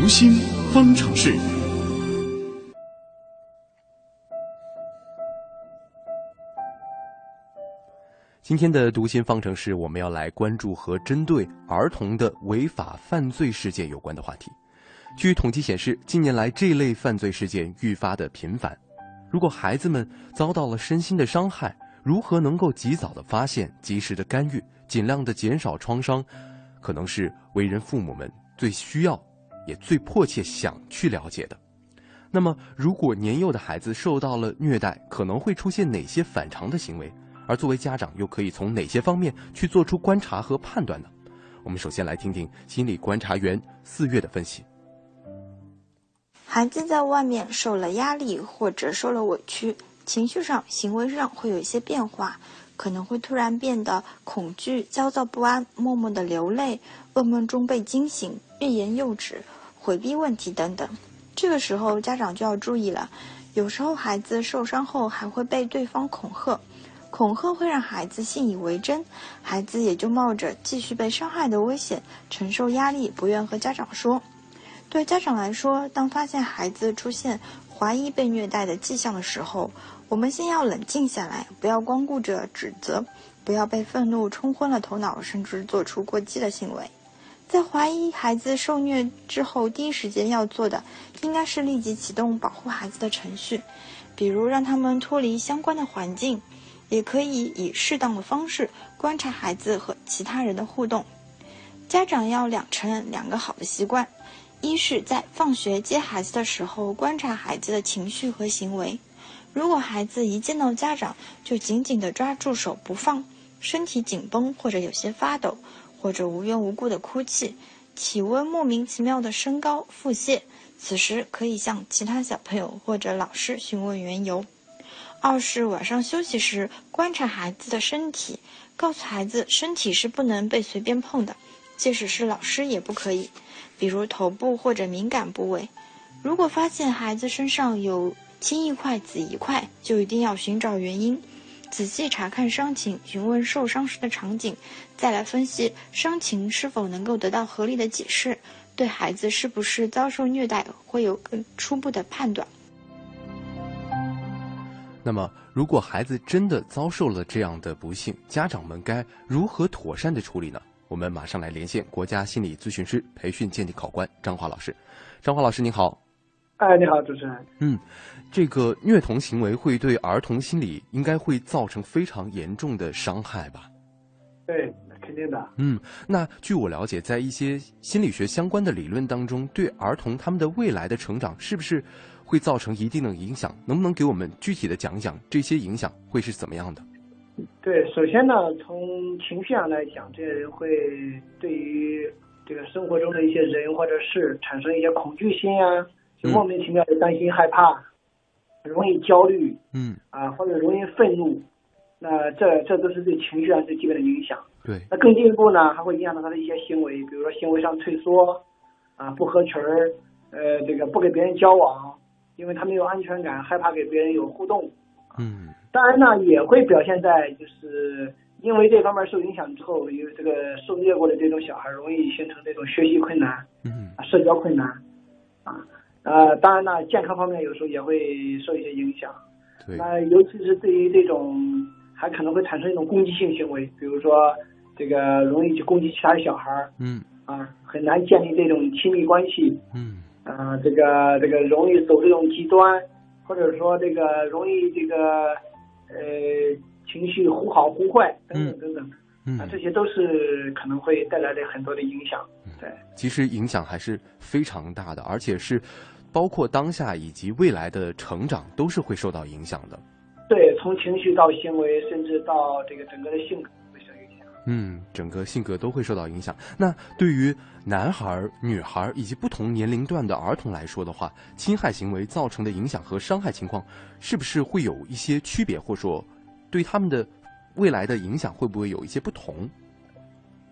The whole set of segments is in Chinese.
读心方程式。今天的读心方程式，我们要来关注和针对儿童的违法犯罪事件有关的话题。据统计显示，近年来这类犯罪事件愈发的频繁。如果孩子们遭到了身心的伤害，如何能够及早的发现、及时的干预，尽量的减少创伤，可能是为人父母们最需要，也最迫切想去了解的。那么，如果年幼的孩子受到了虐待，可能会出现哪些反常的行为？而作为家长，又可以从哪些方面去做出观察和判断呢？我们首先来听听心理观察员四月的分析。孩子在外面受了压力或者受了委屈，情绪上、行为上会有一些变化，可能会突然变得恐惧、焦躁不安，默默的流泪，噩梦中被惊醒，欲言又止，回避问题等等。这个时候，家长就要注意了，有时候孩子受伤后还会被对方恐吓。恐吓会让孩子信以为真，孩子也就冒着继续被伤害的危险，承受压力，不愿和家长说。对家长来说，当发现孩子出现怀疑被虐待的迹象的时候，我们先要冷静下来，不要光顾着指责，不要被愤怒冲昏了头脑，甚至做出过激的行为。在怀疑孩子受虐之后，第一时间要做的，应该是立即启动保护孩子的程序，比如让他们脱离相关的环境。也可以以适当的方式观察孩子和其他人的互动。家长要养成两个好的习惯：一是，在放学接孩子的时候，观察孩子的情绪和行为。如果孩子一见到家长就紧紧地抓住手不放，身体紧绷或者有些发抖，或者无缘无故的哭泣，体温莫名其妙的升高、腹泻，此时可以向其他小朋友或者老师询问缘由。二是晚上休息时观察孩子的身体，告诉孩子身体是不能被随便碰的，即使是老师也不可以，比如头部或者敏感部位。如果发现孩子身上有青一块紫一块，就一定要寻找原因，仔细查看伤情，询问受伤时的场景，再来分析伤情是否能够得到合理的解释，对孩子是不是遭受虐待会有更初步的判断。那么，如果孩子真的遭受了这样的不幸，家长们该如何妥善的处理呢？我们马上来连线国家心理咨询师培训鉴定考官张华老师。张华老师您好。哎，你好，主持人。嗯，这个虐童行为会对儿童心理应该会造成非常严重的伤害吧？对，肯定的。嗯，那据我了解，在一些心理学相关的理论当中，对儿童他们的未来的成长是不是？会造成一定的影响，能不能给我们具体的讲讲这些影响会是怎么样的？对，首先呢，从情绪上来讲，这些人会对于这个生活中的一些人或者事产生一些恐惧心啊，就莫名其妙的担心害怕，容易焦虑，嗯，啊，或者容易愤怒，那这这都是对情绪上最基本的影响。对，那更进一步呢，还会影响到他的一些行为，比如说行为上退缩，啊，不合群儿，呃，这个不给别人交往。因为他没有安全感，害怕给别人有互动，嗯，当然呢，也会表现在就是因为这方面受影响之后，因为这个受虐过的这种小孩容易形成这种学习困难，嗯，社交困难，啊，呃，当然呢，健康方面有时候也会受一些影响，对，那尤其是对于这种还可能会产生一种攻击性行为，比如说这个容易去攻击其他的小孩，嗯，啊，很难建立这种亲密关系，嗯。啊，这个这个容易走这种极端，或者说这个容易这个呃情绪忽好忽坏等等等等，嗯，啊，这些都是可能会带来的很多的影响。对，其实影响还是非常大的，而且是包括当下以及未来的成长都是会受到影响的。对，从情绪到行为，甚至到这个整个的性格。嗯，整个性格都会受到影响。那对于男孩、女孩以及不同年龄段的儿童来说的话，侵害行为造成的影响和伤害情况，是不是会有一些区别，或者说对他们的未来的影响会不会有一些不同？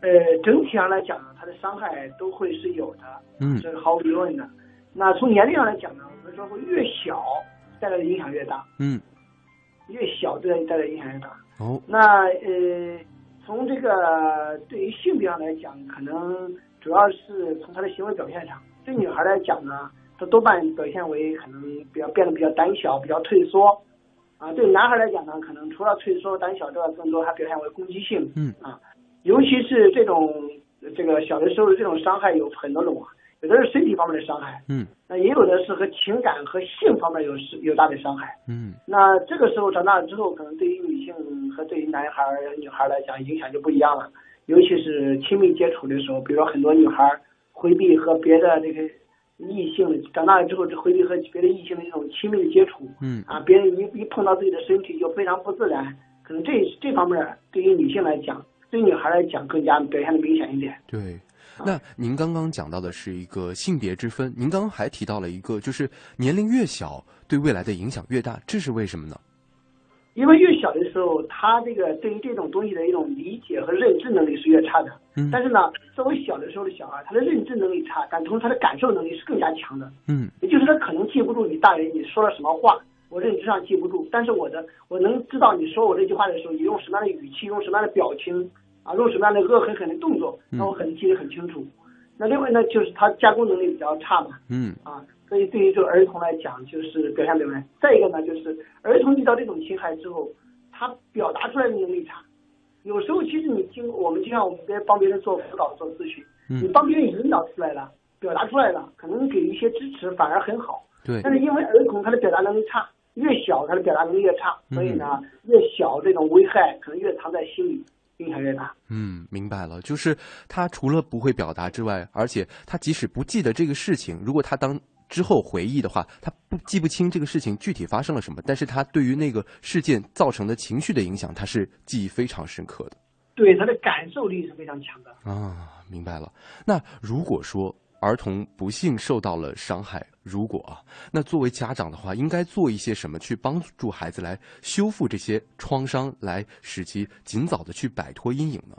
呃，整体上来讲呢，它的伤害都会是有的，嗯，这是毫无疑问的。那从年龄上来讲呢，我们说会越小带来的影响越大，嗯，越小对带来影响越大。哦，那呃。从这个对于性别上来讲，可能主主要是从他的行为表现上。对女孩来讲呢，她多半表现为可能比较变得比较胆小、比较退缩。啊，对男孩来讲呢，可能除了退缩、胆小之外，更多还表现为攻击性。嗯啊，尤其是这种这个小的时候的这种伤害有很多种啊，有的是身体方面的伤害，嗯那也有的是和情感和性方面有是有大的伤害。嗯那这个时候长大了之后，可能对于女性和对于男孩儿、女孩来讲，影响就不一样了。尤其是亲密接触的时候，比如说很多女孩回避和别的这个异性的，长大了之后就回避和别的异性的这种亲密的接触嗯啊，别人一一碰到自己的身体就非常不自然，可能这这方面对于女性来讲，对于女孩来讲更加表现的明显一点。对。那您刚刚讲到的是一个性别之分，您刚刚还提到了一个，就是年龄越小，对未来的影响越大，这是为什么呢？因为越小的时候，他这个对于这种东西的一种理解和认知能力是越差的。嗯但是呢，作为小的时候的小孩，他的认知能力差，但同时他的感受能力是更加强的。嗯也就是他可能记不住你大人你说了什么话，我认知上记不住，但是我的我能知道你说我这句话的时候，你用什么样的语气，用什么样的表情啊，用什么样的恶狠狠的动作，那我可能记得很清楚。那另外呢，就是他加工能力比较差嘛，嗯啊，所以对于这个儿童来讲，就是表现不出来。再一个呢，就是儿童遇到这种侵害之后，他表达出来的能力差。有时候其实你经我们就像我们在帮别人做辅导、做咨询，你嗯，帮别人引导出来了，表达出来了，可能给一些支持反而很好。对但，是因为儿童他的表达能力差，越小他的表达能力越差，所以呢，越小这种危害可能越藏在心里，影响越大。嗯，明白了，就是他除了不会表达之外，而且他即使不记得这个事情，如果他当之后回忆的话，他不记不清这个事情具体发生了什么，但是他对于那个事件造成的情绪的影响，他是记忆非常深刻的。对他的感受力是非常强的。啊，明白了。那如果说儿童不幸受到了伤害，如果啊，那作为家长的话，应该做一些什么去帮助孩子来修复这些创伤，来使其尽早的去摆脱阴影呢？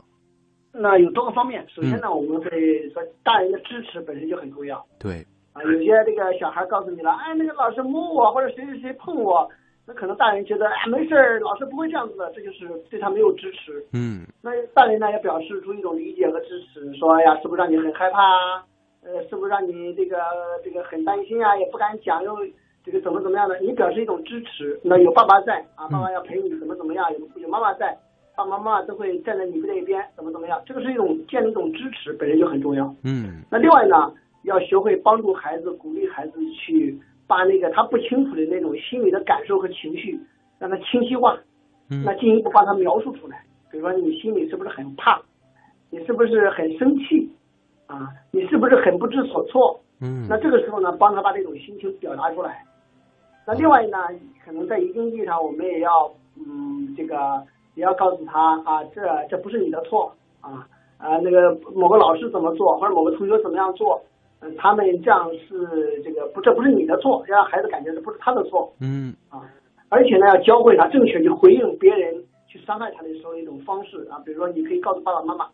那有多个方面，首先嗯呢，我们会说大人的支持本身就很重要对，啊。有些这个小孩告诉你了，哎，那个老师摸我或者谁谁谁碰我，那可能大人觉得哎没事儿，老师不会这样子的，这就是对他没有支持。嗯那大人呢也表示出一种理解和支持，说哎呀，是不是让你很害怕啊？呃，是不是让你这个这个很担心啊？也不敢讲，又这个怎么怎么样的？你表示一种支持，那有爸爸在啊，爸爸要陪你，怎么怎么样？有有妈妈在，爸爸妈妈都会站在你这一边，怎么怎么样？这个是一种建立一种支持，本身就很重要。嗯那另外呢，要学会帮助孩子，鼓励孩子去把那个他不清楚的那种心理的感受和情绪，让他清晰化。嗯那进一步把它描述出来。比如说，你心里是不是很怕？你是不是很生气？啊，你是不是很不知所措？嗯，那这个时候呢，帮他把这种心情表达出来。那另外呢，可能在一定意义上，我们也要，嗯，这个也要告诉他啊，这这不是你的错啊啊，那个某个老师怎么做，或者某个同学怎么样做，嗯、他们这样是这个不，这不是你的错，要让孩子感觉这不是他的错。嗯啊，而且呢，要教会他正确去回应别人去伤害他的时候一种方式啊，比如说你可以告诉爸爸妈妈，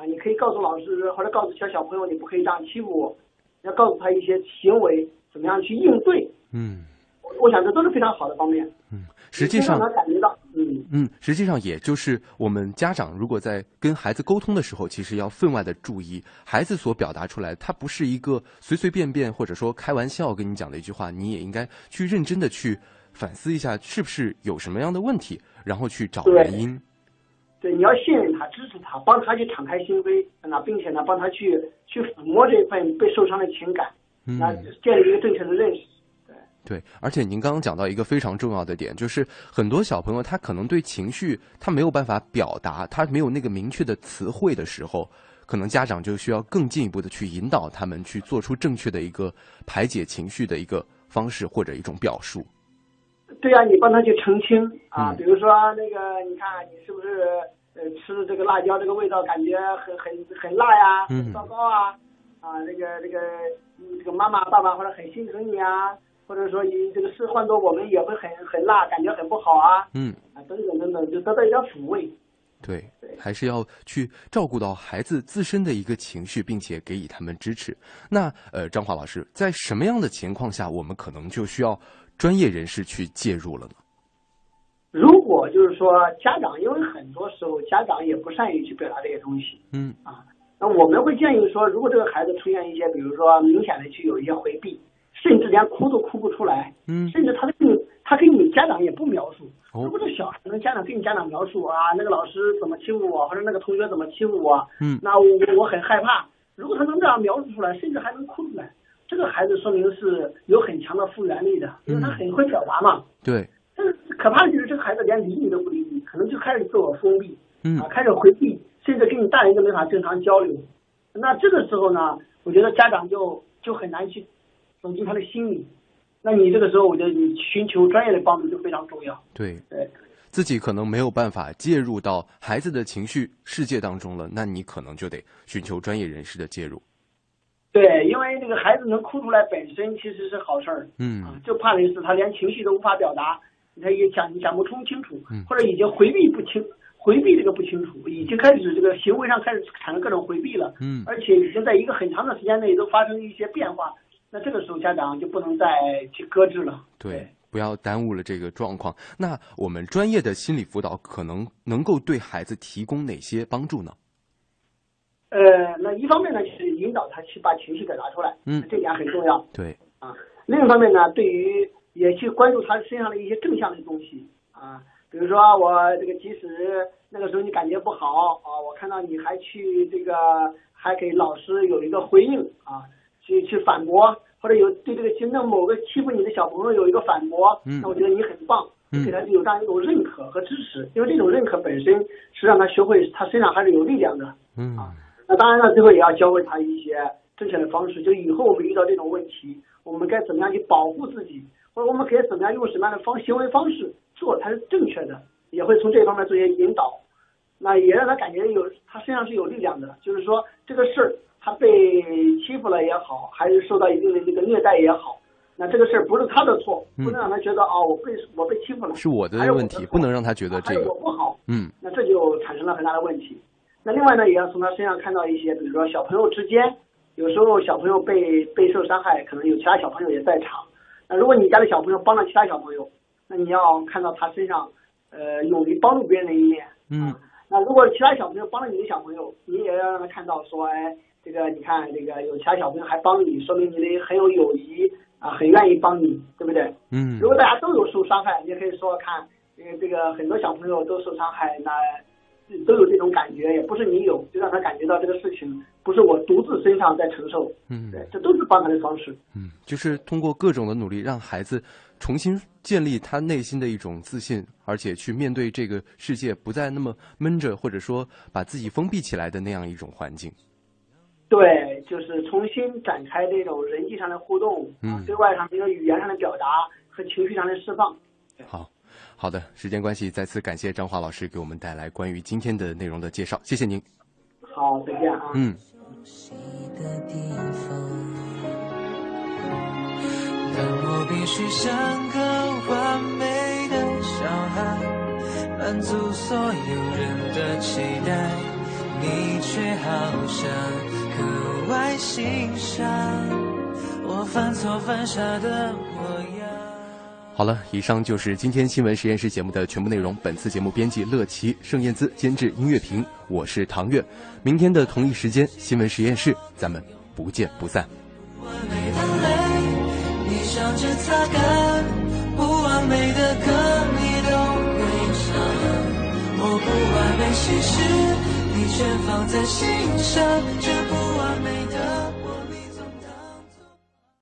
啊，你可以告诉老师或者告诉其他小朋友，你不可以这样欺负我，要告诉他一些行为怎么样去应对。嗯我我想这都是非常好的方面，嗯，实际上感觉到，嗯，嗯，实际上也就是我们家长如果在跟孩子沟通的时候，其实要分外的注意，孩子所表达出来，他不是一个随随便便或者说开玩笑跟你讲的一句话，你也应该去认真的去反思一下，是不是有什么样的问题，然后去找原因。对，你要信任他，支持他，帮他去敞开心扉，那并且呢，帮他去去抚摸这份被受伤的情感，那嗯。建立一个正确的认识。对，而且您刚刚讲到一个非常重要的点，就是很多小朋友他可能对情绪他没有办法表达，他没有那个明确的词汇的时候，可能家长就需要更进一步的去引导他们去做出正确的一个排解情绪的一个方式或者一种表述。对呀、你帮他去澄清。啊，嗯。比如说那个，你看你是不是呃吃这个辣椒这个味道感觉很很很辣呀，嗯。很糟糕啊，啊这个这个嗯这个妈妈爸爸或者很心疼你啊，或者说你这个事换做我们也会很很辣，感觉很不好啊，嗯，啊等等等等，就得到一点抚慰。对对，还是要去照顾到孩子自身的一个情绪，并且给予他们支持。那呃，张华老师，在什么样的情况下，我们可能就需要专业人士去介入了呢？如果就是说家长，因为很多时候家长也不善于去表达这些东西，嗯啊，那我们会建议说，如果这个孩子出现一些，比如说明显的去有一些回避，甚至连哭都哭不出来，嗯甚至他跟你他跟你家长也不描述。哦如果这小孩跟家长跟你家长描述啊，那个老师怎么欺负我，或者那个同学怎么欺负我，嗯那我我很害怕。如果他能这样描述出来，甚至还能哭出来，这个孩子说明是有很强的复原力的，因为他很会表达嘛。对，但是可怕的就是这个孩子连理你都不理你，可能就开始自我封闭，嗯啊，开始回避，甚至跟你大人都没法正常交流。那这个时候呢，我觉得家长就就很难去走进他的心里。那你这个时候，我觉得你寻求专业的帮助就非常重要。对，对，自己可能没有办法介入到孩子的情绪世界当中了，那你可能就得寻求专业人士的介入。对，因为这个孩子能哭出来本身其实是好事儿，嗯啊，就怕的是他连情绪都无法表达，他也讲讲不通清楚嗯，或者已经回避不清，回避这个不清楚，已经开始这个行为上开始产生各种回避了，嗯而且已经在一个很长的时间内都发生一些变化，那这个时候家长就不能再去搁置了。对，不要耽误了这个状况。那我们专业的心理辅导可能能够对孩子提供哪些帮助呢？呃，那一方面呢，就是引导他去把情绪表达出来，嗯这点很重要。对，啊，另一方面呢，对于也去关注他身上的一些正向的东西啊，比如说我这个即使那个时候你感觉不好啊，我看到你还去这个还给老师有一个回应啊，去去反驳，或者有对这个行政某个欺负你的小朋友有一个反驳，嗯那我觉得你很棒，嗯给他有这样一种认可和支持，因为这种认可本身是让他学会他身上还是有力量的。嗯那当然了，最后也要教会他一些正确的方式，就以后我们遇到这种问题，我们该怎么样去保护自己，或者我们可以怎么样用什么样的方行为方式做才是正确的，也会从这方面做一些引导。那也让他感觉有他身上是有力量的，就是说这个事儿他被欺负了也好，还是受到一定的这个虐待也好，那这个事儿不是他的错，嗯不能让他觉得哦我被我被欺负了，是我的问题，不能让他觉得这个我不好，嗯那这就产生了很大的问题。那另外呢，也要从他身上看到一些，比如说小朋友之间，有时候小朋友被被受伤害，可能有其他小朋友也在场。那如果你家的小朋友帮了其他小朋友，那你要看到他身上，呃，勇于帮助别人的一面。嗯那如果其他小朋友帮了你的小朋友，你也要让他看到说，哎，这个你看，这个有其他小朋友还帮你，说明你的很有友谊啊，很愿意帮你，对不对？嗯如果大家都有受伤害，你也可以说看，呃，这个很多小朋友都受伤害，那都有这种感觉，也不是你有，就让他感觉到这个事情不是我独自身上在承受，嗯对，这都是帮他的方式。嗯，就是通过各种的努力，让孩子重新建立他内心的一种自信，而且去面对这个世界，不再那么闷着，或者说把自己封闭起来的那样一种环境。对，就是重新展开这种人际上的互动，啊嗯，对外上的一个语言上的表达和情绪上的释放。好，好的，时间关系，再次感谢张华老师给我们带来关于今天的内容的介绍，谢谢您。好，再见啊。嗯。息的地方，但我必须像个完美的小孩，满足所有人的期待，你却好像格外欣赏我犯错犯傻的模样。好了，以上就是今天新闻实验室节目的全部内容。本次节目编辑乐琪、盛燕姿，监制音乐评，我是唐月。明天的同一时间，新闻实验室，咱们不见不散。完美的泪，你笑着擦干，不完美的歌你都会唱，我不完美，其实你全放在心上，这不完美